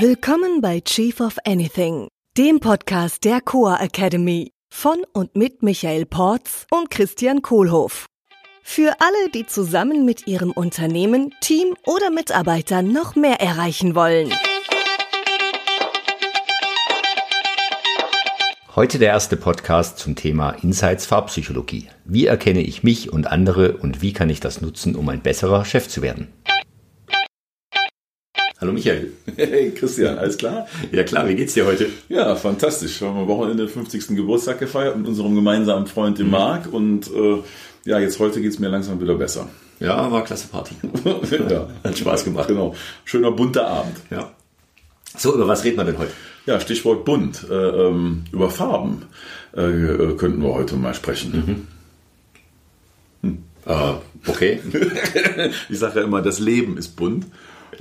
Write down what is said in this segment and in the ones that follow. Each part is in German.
Willkommen bei Chief of Anything, dem Podcast der Coa Academy von und mit Michael Porz und Christian Kohlhoff. Für alle, die zusammen mit ihrem Unternehmen, Team oder Mitarbeitern noch mehr erreichen wollen. Heute der erste Podcast zum Thema Insights Farbpsychologie. Wie erkenne ich mich und andere und wie kann ich das nutzen, um ein besserer Chef zu werden? Hallo Michael. Hey Christian, alles klar? Ja klar, wie geht's dir heute? Ja, fantastisch. Wir haben am Wochenende 50. Geburtstag gefeiert mit unserem gemeinsamen Freund, dem mhm. Marc. Und äh, ja, jetzt heute geht's mir langsam wieder besser. Ja, war klasse Party. ja, hat Spaß gemacht. Genau. Schöner bunter Abend. Ja. So, über was reden wir denn heute? Ja, Stichwort bunt. Äh, ähm, über Farben äh, äh könnten wir heute mal sprechen. Mhm. Hm. Uh, okay. ich sage ja immer, das Leben ist bunt.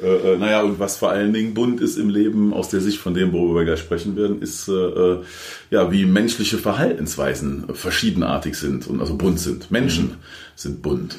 Äh, äh, naja, und was vor allen Dingen bunt ist im Leben, aus der Sicht von dem, worüber wir gleich sprechen werden, ist, äh, äh ja, wie menschliche Verhaltensweisen verschiedenartig sind und also bunt sind. Menschen mhm. sind bunt.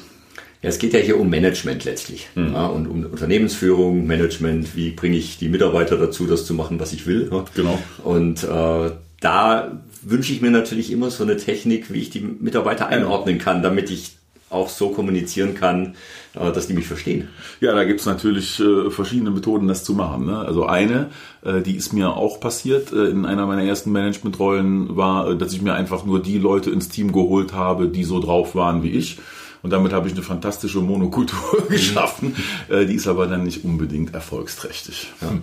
Ja, es geht ja hier um Management letztlich mhm. ja, und um Unternehmensführung, Management. Wie bringe ich die Mitarbeiter dazu, das zu machen, was ich will? Ja? Genau. Und äh, da wünsche ich mir natürlich immer so eine Technik, wie ich die Mitarbeiter einordnen kann, damit ich auch so kommunizieren kann, äh, dass die mich verstehen. Ja, da gibt's natürlich äh, verschiedene Methoden, das zu machen. Ne? Also eine, äh, die ist mir auch passiert in einer meiner ersten Managementrollen, war, dass ich mir einfach nur die Leute ins Team geholt habe, die so drauf waren wie ich und damit habe ich eine fantastische Monokultur geschaffen. Mhm. die ist aber dann nicht unbedingt erfolgsträchtig. Ja.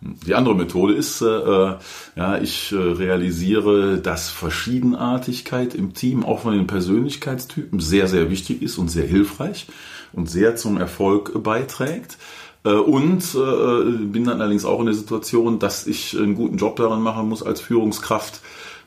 Die andere Methode ist, äh, äh, ja, ich äh, realisiere, dass Verschiedenartigkeit im Team auch von den Persönlichkeitstypen sehr, sehr wichtig ist und sehr hilfreich und sehr zum Erfolg beiträgt. Äh, und äh, bin dann allerdings auch in der Situation, dass ich einen guten Job daran machen muss als Führungskraft,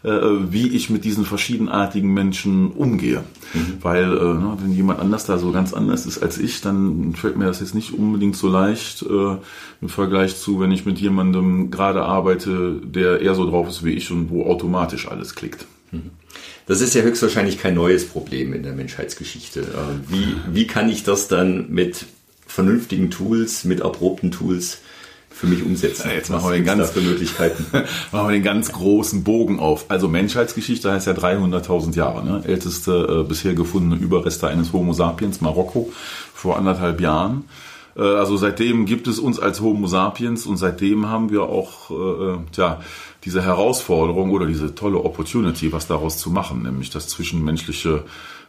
äh, wie ich mit diesen verschiedenartigen Menschen umgehe. Mhm. Weil äh, ne, wenn jemand anders da so ganz anders ist als ich, dann fällt mir das jetzt nicht unbedingt so leicht äh, im Vergleich zu, wenn ich mit jemandem gerade arbeite, der eher so drauf ist wie ich und wo automatisch alles klickt. Mhm. Das ist ja höchstwahrscheinlich kein neues Problem in der Menschheitsgeschichte. Wie, wie kann ich das dann mit vernünftigen Tools, mit erprobten Tools für mich umsetzen. Ja, jetzt machen wir, den ganz, Möglichkeiten? machen wir den ganz großen Bogen auf. Also Menschheitsgeschichte heißt ja 300.000 Jahre. Ne? Älteste äh, bisher gefundene Überreste eines Homo sapiens, Marokko, vor anderthalb Jahren. Äh, also seitdem gibt es uns als Homo sapiens und seitdem haben wir auch äh, äh tja, diese Herausforderung oder diese tolle Opportunity, was daraus zu machen, nämlich das zwischenmenschliche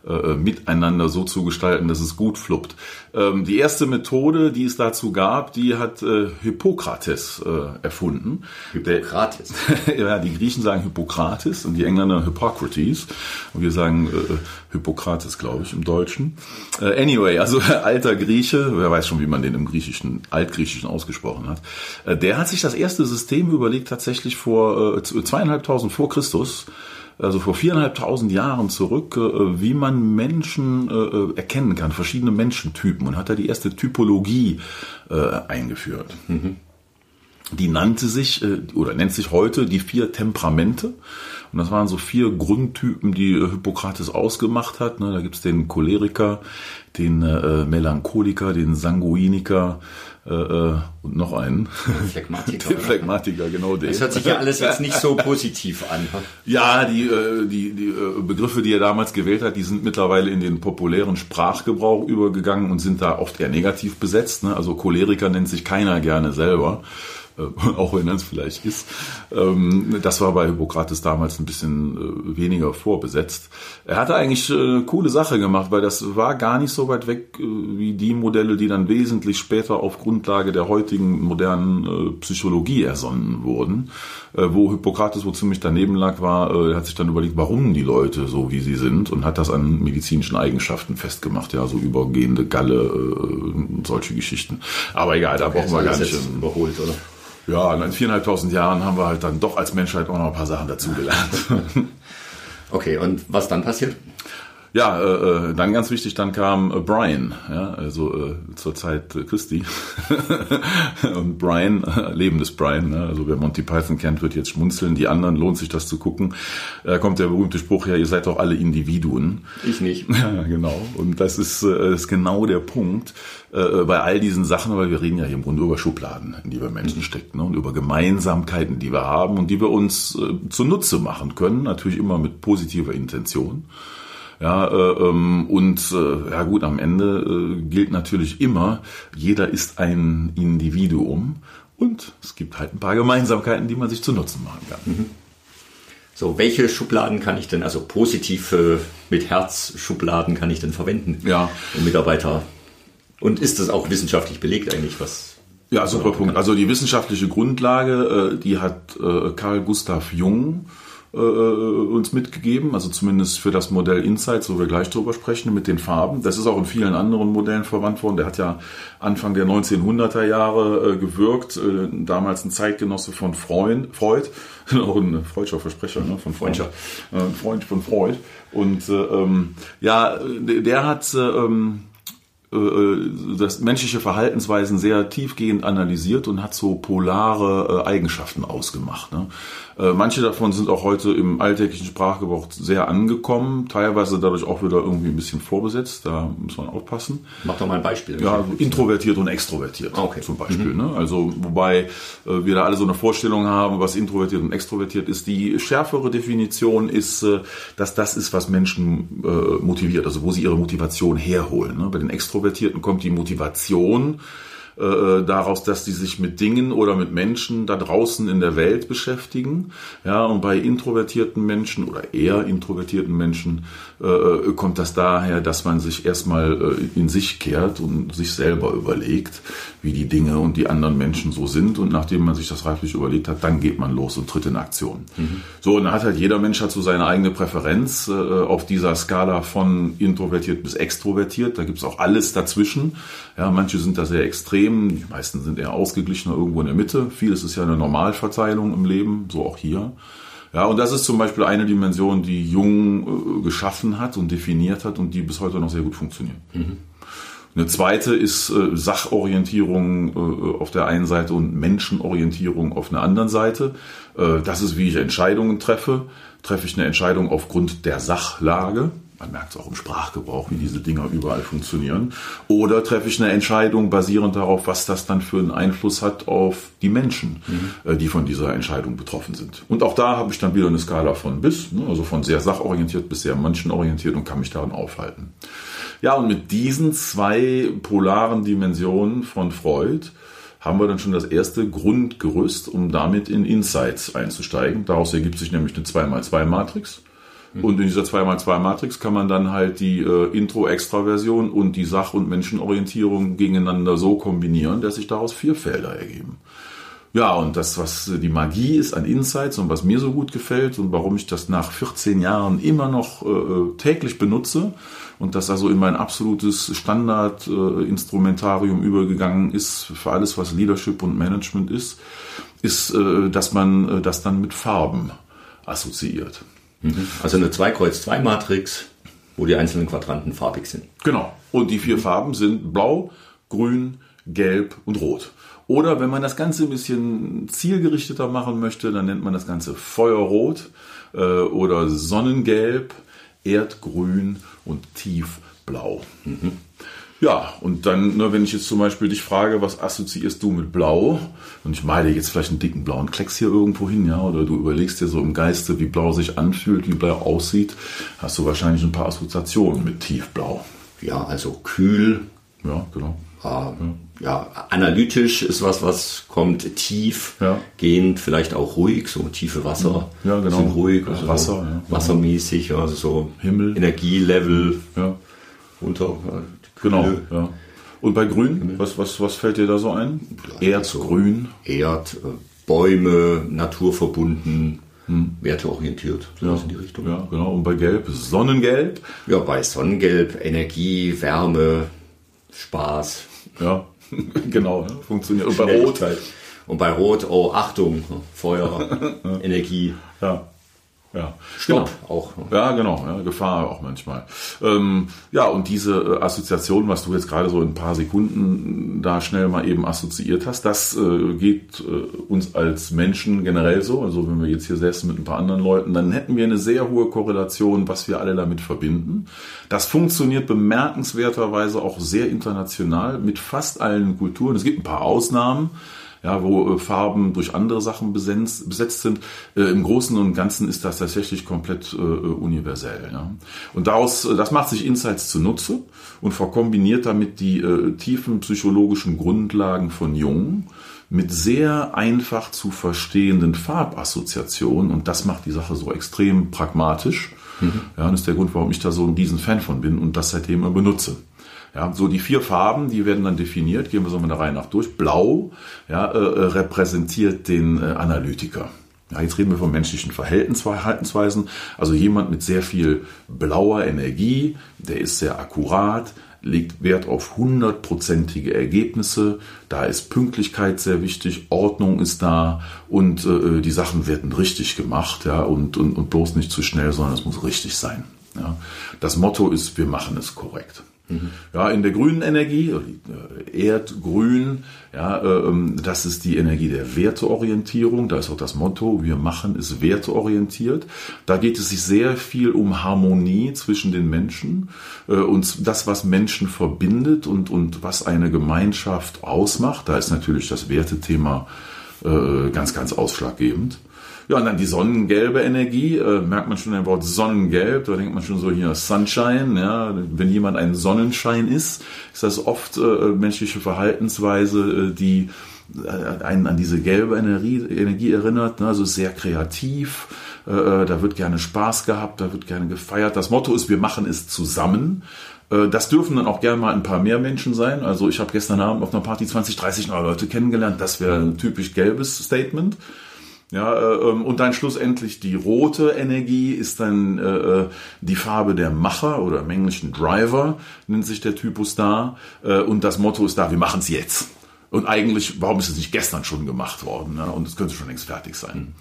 äh, miteinander so zu gestalten, dass es gut fluppt. Ähm, die erste Methode, die es dazu gab, die hat äh, Hippokrates äh, erfunden. Hippokrates? ja, die Griechen sagen Hippokrates und die Engländer Hippocrates. Und wir sagen äh, Hippokrates, glaube ich, im Deutschen. Äh, anyway, also alter Grieche, wer weiß schon, wie man den im Griechischen, Altgriechischen ausgesprochen hat. Äh, der hat sich das erste System überlegt, tatsächlich vor äh, zweieinhalbtausend vor Christus, also vor viereinhalbtausend Jahren zurück, äh, wie man Menschen äh, erkennen kann, verschiedene Menschentypen und hat da die erste Typologie eingeführt. Mhm. Die nannte sich oder nennt sich heute die vier Temperamente. Und das waren so vier Grundtypen, die Hippokrates ausgemacht hat. Ne, da gibt's den Choleriker, den Melancholiker, den Sanguiniker, äh, äh, und noch einen. Phlegmatiker. Den Phlegmatiker, genau den. Das hört sich ja alles jetzt nicht so positiv an. Ja, die, äh, die, die äh, Begriffe, die er damals gewählt hat, die sind mittlerweile in den populären Sprachgebrauch übergegangen und sind da oft eher negativ besetzt. Ne? Also Choleriker nennt sich keiner gerne selber. Äh, auch wenn das vielleicht ist. Ähm, das war bei Hippokrates damals ein bisschen äh, weniger vorbesetzt. Er hatte eigentlich eine coole Sache gemacht, weil das war gar nicht so weit weg äh, wie die Modelle, die dann wesentlich später auf Grundlage der heutigen modernen Psychologie ersonnen wurden. Wo Hippokrates wo ziemlich daneben lag, war, er hat sich dann überlegt, warum die Leute so wie sie sind und hat das an medizinischen Eigenschaften festgemacht, ja, so übergehende Galle, solche Geschichten. Aber egal, da okay, brauchen wir gar nicht überholt, oder? Ja, in viereinhalbtausend Jahren haben wir halt dann doch als Menschheit auch noch ein paar Sachen dazugelernt. okay, und was dann passiert? Ja, äh, äh, dann ganz wichtig, dann kam äh, Brian, ja, also äh, zur Zeit äh, Christi. und Brian, äh, Leben des Brian, ne? also wer Monty Python kennt, wird jetzt schmunzeln. Die anderen lohnt sich das zu gucken. Da kommt der berühmte Spruch, ja, ihr seid doch alle Individuen. Ich nicht. Ja, genau. Und das ist, äh, ist genau der Punkt äh, bei all diesen Sachen, weil wir reden ja hier im Grunde über Schubladen, in die wir Menschen stecken ne? und über Gemeinsamkeiten, die wir haben und die wir uns äh, zunutze machen können, natürlich immer mit positiver Intention. Ja, äh, ähm, und äh, ja gut, am Ende äh, gilt natürlich immer, jeder ist ein Individuum und es gibt halt ein paar Gemeinsamkeiten, die man sich zu Nutzen machen kann. Mhm. So, welche Schubladen kann ich denn, also positive mit Herz Schubladen kann ich denn verwenden? Ja. Um Mitarbeiter. Und ist das auch wissenschaftlich belegt eigentlich, was? Ja, super Punkt. Also die wissenschaftliche Grundlage, äh, die hat äh, Carl Gustav Jung äh, uns mitgegeben, also zumindest für das Modell Insights, wo wir gleich drüber sprechen, mit den Farben. Das ist auch in vielen anderen Modellen verwandt worden. Der hat ja Anfang der 1900er Jahre äh, gewirkt, äh, damals ein Zeitgenosse von Freud, Freud auch ein freudscher Versprecher ne, von Freund, äh, Freund von Freud. Und äh, ähm, ja, der hat ähm, äh, äh, das menschliche Verhaltensweisen sehr tiefgehend analysiert und hat so polare äh, Eigenschaften ausgemacht. Ne? Manche davon sind auch heute im alltäglichen Sprachgebrauch sehr angekommen, teilweise dadurch auch wieder irgendwie ein bisschen vorbesetzt, da muss man aufpassen. Mach doch mal ein Beispiel. Ja, introvertiert und extrovertiert okay. zum Beispiel. Mhm. Ne? Also wobei wir da alle so eine Vorstellung haben, was introvertiert und extrovertiert ist. Die schärfere Definition ist, dass das ist, was Menschen motiviert, also wo sie ihre Motivation herholen. Ne? Bei den Extrovertierten Extrovertierten kommt die Motivation äh, daraus, dass die sich mit Dingen oder mit Menschen da draußen in der Welt beschäftigen. Ja, und bei introvertierten Menschen oder eher introvertierten Menschen äh, äh, kommt das daher, dass man sich erstmal äh, in sich kehrt und sich selber überlegt, wie die Dinge und die anderen Menschen so sind. Und nachdem man sich das reiflich überlegt hat, dann geht man los und tritt in Aktion. Mhm. So, und dann hat halt jeder Mensch hat so seine eigene Präferenz äh, auf dieser Skala von introvertiert bis extrovertiert. Da gibt's auch alles dazwischen. Ja, manche sind da sehr extrem, die meisten sind eher ausgeglichener irgendwo in der Mitte. Vieles ist ja eine Normalverteilung im Leben, so auch hier. Ja, und das ist zum Beispiel eine Dimension, die Jung äh, geschaffen hat und definiert hat und die bis heute noch sehr gut funktioniert. Mhm. Eine zweite ist äh, Sachorientierung äh, auf der einen Seite und Menschenorientierung auf einer anderen Seite. Äh, das ist, wie ich Entscheidungen treffe. Treffe ich eine Entscheidung aufgrund der Sachlage, man merkt es auch im Sprachgebrauch, wie diese Dinger überall funktionieren. Oder treffe ich eine Entscheidung basierend darauf, was das dann für einen Einfluss hat auf die Menschen, mhm. die von dieser Entscheidung betroffen sind. Und auch da habe ich dann wieder eine Skala von bis, ne, also von sehr sachorientiert bis sehr menschenorientiert und kann mich daran aufhalten. Ja, und mit diesen zwei polaren Dimensionen von Freud haben wir dann schon das erste Grundgerüst, um damit in Insights einzusteigen. Daraus ergibt sich nämlich eine 2x2-Matrix. Mhm. Und in dieser 2x2-Matrix kann man dann halt die äh, Intro-Extraversion und die Sach- und Menschenorientierung gegeneinander so kombinieren, dass sich daraus vier Felder ergeben. Ja, und das, was die Magie ist an Insights und was mir so gut gefällt und warum ich das nach 14 Jahren immer noch äh, täglich benutze und das also in mein absolutes Standard-Instrumentarium äh, übergegangen ist für alles, was Leadership und Management ist, ist, äh, dass man äh, das dann mit Farben assoziiert. Mhm. Also eine 2-Kreuz-2-Matrix, wo die einzelnen Quadranten farbig sind. Genau. Und die vier Farben sind blau, grün, gelb und rot. Oder wenn man das Ganze ein bisschen zielgerichteter machen möchte, dann nennt man das Ganze Feuerrot äh, oder Sonnengelb, Erdgrün und Tiefblau. Mhm. Ja, und dann, ne, wenn ich jetzt zum Beispiel dich frage, was assoziierst du mit Blau? Und ich male jetzt vielleicht einen dicken blauen Klecks hier irgendwo hin, ja, oder du überlegst dir so im Geiste, wie Blau sich anfühlt, wie Blau aussieht, hast du wahrscheinlich ein paar Assoziationen mit Tiefblau. Ja, also kühl. Ja, genau. ja. ja, analytisch ist was, was kommt tief, ja. gehend, vielleicht auch ruhig, so tiefe Wasser. Ja, genau. Sind ruhig, also Wasser, ja. wassermäßig, also so Himmel, Energielevel ja. runter. Genau, ja. Und bei Grün, was, was, was fällt dir da so ein? Erdgrün. Erd, äh, Bäume, naturverbunden, hm. werteorientiert, so ja, in die Richtung. Ja, genau. Und bei Gelb, Sonnengelb? Ja, bei Sonnengelb, Energie, Wärme, Spaß. Ja, genau, funktioniert. Und bei Rot halt. Und bei Rot, oh, Achtung, Feuer, Energie. Ja. Ja, Stopp genau. auch. Ja, genau, ja, Gefahr auch manchmal. Ähm, ja, und diese äh, Assoziation, was du jetzt gerade so in ein paar Sekunden da schnell mal eben assoziiert hast, das äh, geht äh, uns als Menschen generell so. Also wenn wir jetzt hier säßen mit ein paar anderen Leuten, dann hätten wir eine sehr hohe Korrelation, was wir alle damit verbinden. Das funktioniert bemerkenswerterweise auch sehr international mit fast allen Kulturen. Es gibt ein paar Ausnahmen ja, wo äh, Farben durch andere Sachen besetzt, besetzt sind. Äh, Im Großen und Ganzen ist das tatsächlich komplett äh, universell. Ja. Und daraus, äh, das macht sich Insights zunutze und verkombiniert damit die äh, tiefen psychologischen Grundlagen von Jung mit sehr einfach zu verstehenden Farbassoziationen und das macht die Sache so extrem pragmatisch. Mhm. Ja, und das ist der Grund, warum ich da so ein riesen Fan von bin und das seitdem immer benutze. Ja, so die vier Farben, die werden dann definiert. Gehen wir so mal der Reihe nach durch. Blau ja, äh, äh, repräsentiert den äh, Analytiker. Ja, jetzt reden wir von menschlichen Verhaltensweisen. Also jemand mit sehr viel blauer Energie, der ist sehr akkurat, legt Wert auf hundertprozentige Ergebnisse. Da ist Pünktlichkeit sehr wichtig, Ordnung ist da und äh, die Sachen werden richtig gemacht, ja, und, und, und bloß nicht zu schnell, sondern es muss richtig sein. Ja. Das Motto ist, wir machen es korrekt. Mhm. Ja, in der grünen Energie, äh, Erdgrün, ja, ähm, das ist die Energie der Werteorientierung. Da ist auch das Motto, wir machen es werteorientiert. Da geht es sich sehr viel um Harmonie zwischen den Menschen äh, und das, was Menschen verbindet und, und was eine Gemeinschaft ausmacht. Da ist natürlich das Wertethema äh, ganz, ganz ausschlaggebend. Ja, und dann die sonnengelbe Energie, äh, merkt man schon ein Wort Sonnengelb, da denkt man schon so hier Sunshine, ja, wenn jemand ein Sonnenschein ist, ist das oft äh, menschliche Verhaltensweise, äh, die äh, einen an diese gelbe Energie, Energie erinnert, ne? also sehr kreativ, äh, äh, da wird gerne Spaß gehabt, da wird gerne gefeiert. Das Motto ist, wir machen es zusammen. Das dürfen dann auch gerne mal ein paar mehr Menschen sein. Also ich habe gestern Abend auf einer Party 20, 30 neue Leute kennengelernt. Das wäre ein typisch gelbes Statement. Ja, äh, ähm, und dann schlussendlich die rote Energie ist dann äh, äh, die Farbe der Macher oder im Englischen Driver, nennt sich der Typus da. Äh, und das Motto ist da, wir machen es jetzt. Und eigentlich, warum ist es nicht gestern schon gemacht worden? Ne? Und es könnte schon längst fertig sein.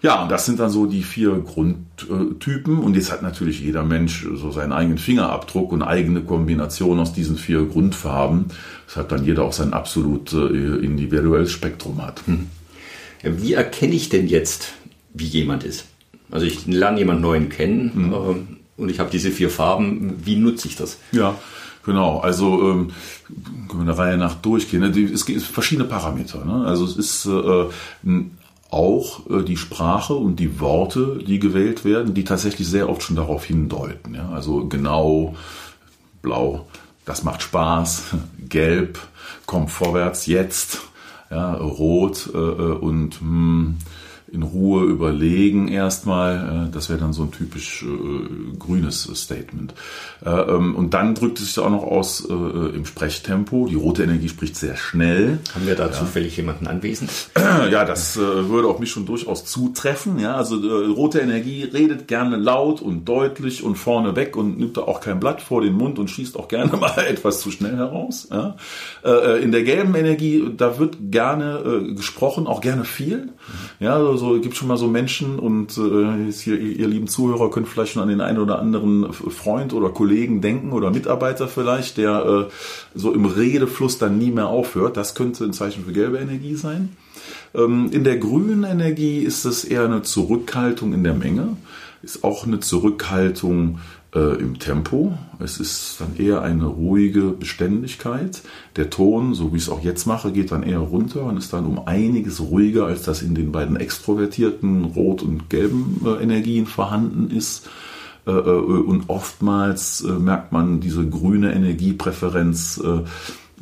Ja, und das sind dann so die vier Grundtypen. Und jetzt hat natürlich jeder Mensch so seinen eigenen Fingerabdruck und eigene Kombination aus diesen vier Grundfarben, weshalb dann jeder auch sein absolut äh, individuelles Spektrum hat. Hm. Wie erkenne ich denn jetzt, wie jemand ist? Also ich lerne jemanden neuen kennen mhm. ähm, und ich habe diese vier Farben. Wie nutze ich das? Ja, genau. Also ähm, können wir eine Reihe nach durchgehen. Es gibt verschiedene Parameter. Ne? Also es ist äh, auch äh, die Sprache und die Worte, die gewählt werden, die tatsächlich sehr oft schon darauf hindeuten. Ja? Also genau, blau, das macht Spaß, gelb, komm vorwärts, jetzt ja, rot äh, äh und hm, in Ruhe überlegen erstmal. Äh, das wäre dann so ein typisch äh, grünes Statement. Äh, ähm, und dann drückt es sich auch noch aus äh, im Sprechtempo. Die rote Energie spricht sehr schnell. Haben wir da ja. zufällig jemanden anwesend? Ja, das äh, würde auf mich schon durchaus zutreffen. Ja, also äh, rote Energie redet gerne laut und deutlich und vorne weg und nimmt da auch kein Blatt vor den Mund und schießt auch gerne mal etwas zu schnell heraus. Ja. in der gelben Energie, da wird gerne gesprochen, auch gerne viel. Ja, also so gibt schon mal so Menschen und äh, hier, ihr lieben Zuhörer könnt vielleicht schon an den einen oder anderen Freund oder Kollegen denken oder Mitarbeiter vielleicht, der äh, so im Redefluss dann nie mehr aufhört. Das könnte ein Zeichen für gelbe Energie sein. Ähm, in der grünen Energie ist es eher eine Zurückhaltung in der Menge, ist auch eine Zurückhaltung äh, im Tempo. Es ist dann eher eine ruhige Beständigkeit. Der Ton, so wie ich es auch jetzt mache, geht dann eher runter und ist dann um einiges ruhiger, als das in den beiden extrovertierten rot- und gelben äh, Energien vorhanden ist. Äh, äh und oftmals äh, merkt man diese grüne Energiepräferenz äh,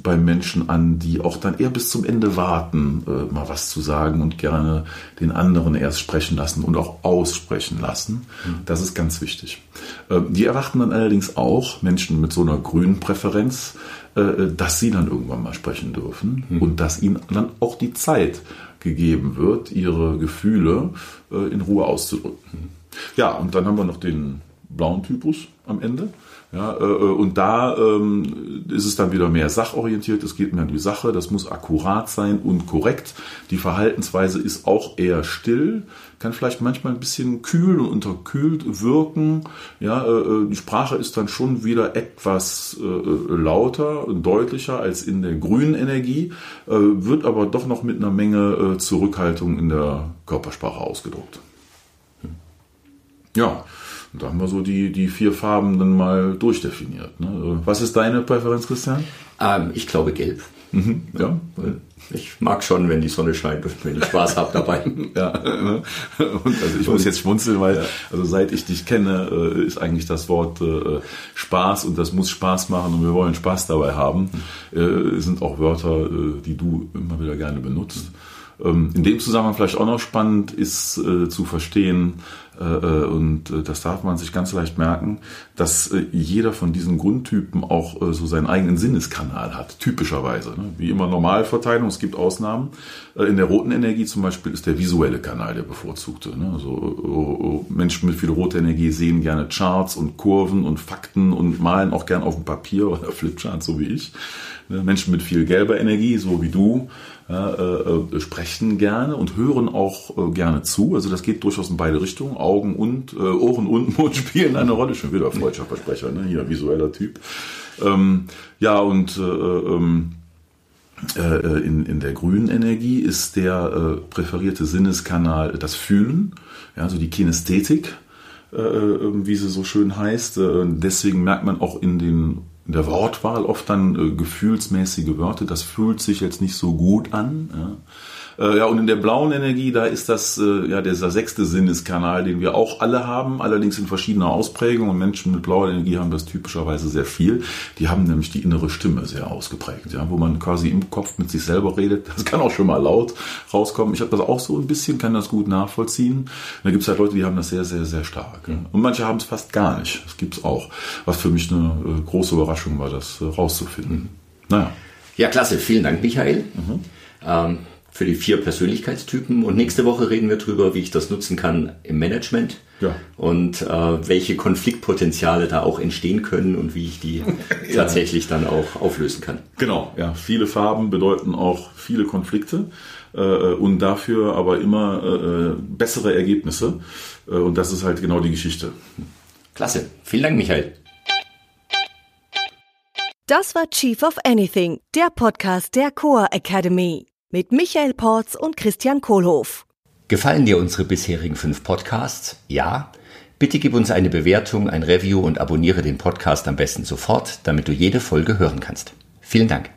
bei Menschen an, die auch dann eher bis zum Ende warten, äh, mal was zu sagen und gerne den anderen erst sprechen lassen und auch aussprechen lassen. Mhm. Das ist ganz wichtig. Äh, die erwarten dann allerdings auch Menschen mit so einer grünen Präferenz, äh, dass sie dann irgendwann mal sprechen dürfen mhm. und dass ihnen dann auch die Zeit gegeben wird, ihre Gefühle äh, in Ruhe auszudrücken. Ja, und dann haben wir noch den blauen Typus am Ende. Ja, äh, und da ähm, ist es dann wieder mehr sachorientiert, es geht mehr um die Sache, das muss akkurat sein und korrekt. Die Verhaltensweise ist auch eher still, kann vielleicht manchmal ein bisschen kühl und unterkühlt wirken. Ja, äh, die Sprache ist dann schon wieder etwas äh, lauter und deutlicher als in der grünen Energie, äh, wird aber doch noch mit einer Menge äh, Zurückhaltung in der Körpersprache ausgedruckt. Ja, und da haben wir so die, die vier Farben dann mal durchdefiniert. Ne? Was ist deine Präferenz, Christian? Ähm, ich glaube gelb. Mhm, ja. Ich mag schon, wenn die Sonne scheint und wenn ich Spaß habe dabei. ja, ne? und also ich muss jetzt schmunzeln, weil ja. also seit ich dich kenne, äh, ist eigentlich das Wort äh, Spaß und das muss Spaß machen und wir wollen Spaß dabei haben, äh, sind auch Wörter, die du immer wieder gerne benutzt. Ähm, in dem Zusammenhang vielleicht auch noch spannend ist zu verstehen, und äh, das darf man sich ganz leicht merken, dass jeder von diesen Grundtypen auch so seinen eigenen Sinneskanal hat, typischerweise. Ne? Wie immer Normalverteilung, es gibt Ausnahmen. In der roten Energie zum Beispiel ist der visuelle Kanal der bevorzugte. Ne? Also Menschen mit viel roter Energie sehen gerne Charts und Kurven und Fakten und malen auch gern auf dem Papier oder Flipchart, so wie ich. Ne? Menschen mit viel gelber Energie, so wie du, äh, sprechen gerne und hören auch äh, gerne zu. Also das geht durchaus in beide Richtungen. Augen und äh, Ohren und Mund spielen eine Rolle. Schon wieder freudscher Versprecher, ne? hier visueller Typ. Ähm, ja, und äh, ähm, äh, in, in der grünen Energie ist der äh, präferierte Sinneskanal das Fühlen, ja, also die Kinästhetik, äh, wie sie so schön heißt. Äh, deswegen merkt man auch in den in der Wortwahl oft dann äh, gefühlsmäßige Wörter. Das fühlt sich jetzt nicht so gut an. Ja. Äh, ja, und in der blauen Energie, da ist das äh, ja dieser sechste Sinneskanal, den wir auch alle haben, allerdings in verschiedener Ausprägung. Und Menschen mit blauer Energie haben das typischerweise sehr viel. Die haben nämlich die innere Stimme sehr ausgeprägt, ja, wo man quasi im Kopf mit sich selber redet. Das kann auch schon mal laut rauskommen. Ich habe das auch so ein bisschen, kann das gut nachvollziehen. Da gibt es halt Leute, die haben das sehr, sehr, sehr stark. Ja. Und manche haben es fast gar nicht. Das gibt es auch. Was für mich eine äh, große Überraschung war, das äh, rauszufinden. Naja. Ja, klasse. Vielen Dank, Michael. Mhm. Ähm, für die vier Persönlichkeitstypen. Und nächste Woche reden wir darüber, wie ich das nutzen kann im Management ja. und äh, welche Konfliktpotenziale da auch entstehen können und wie ich die ja. tatsächlich dann auch auflösen kann. Genau, ja. Viele Farben bedeuten auch viele Konflikte äh, und dafür aber immer äh, bessere Ergebnisse. Äh, und das ist halt genau die Geschichte. Klasse. Vielen Dank, Michael. Das war Chief of Anything, der Podcast der Core Academy mit Michael Porz und Christian Kohlhoff. Gefallen dir unsere bisherigen fünf Podcasts? Ja? Bitte gib uns eine Bewertung, ein Review und abonniere den Podcast am besten sofort, damit du jede Folge hören kannst. Vielen Dank.